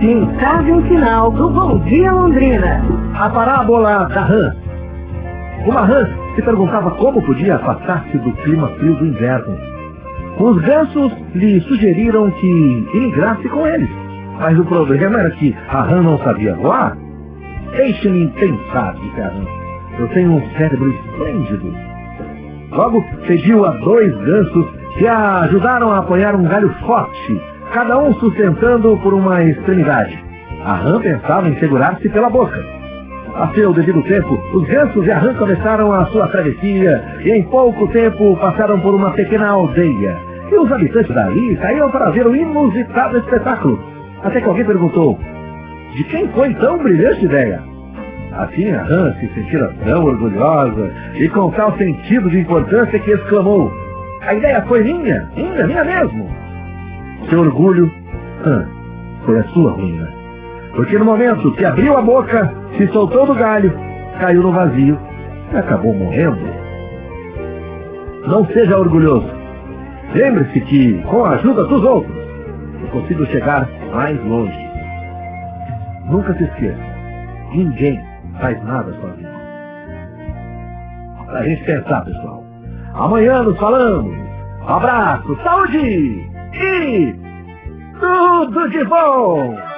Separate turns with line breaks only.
Mensagem final do Bom Dia Londrina.
A parábola da rã. Uma rã se perguntava como podia afastar-se do clima frio do inverno. Os gansos lhe sugeriram que emigrasse com eles. Mas o problema era que a rã não sabia voar. Deixe-me pensar, disse a rã. Eu tenho um cérebro esplêndido. Logo pediu a dois gansos que a ajudaram a apoiar um galho forte, cada um sustentando por uma extremidade. A rã pensava em segurar-se pela boca. A seu devido tempo, os gansos e a rã começaram a sua travessia e em pouco tempo passaram por uma pequena aldeia. E os habitantes dali saíram para ver o inusitado espetáculo. Até que alguém perguntou, de quem foi tão brilhante ideia? Assim a rã se sentira tão orgulhosa e com tal sentido de importância que exclamou, a ideia foi minha, minha, minha mesmo. Seu orgulho hã, foi a sua ruína. Porque no momento que abriu a boca, se soltou do galho, caiu no vazio e acabou morrendo. Não seja orgulhoso. Lembre-se que, com a ajuda dos outros, eu consigo chegar mais longe. Nunca se esqueça, ninguém faz nada sozinho. Pra gente pensar, pessoal. Amanhã nos falamos. Um abraço, saúde e tudo de bom!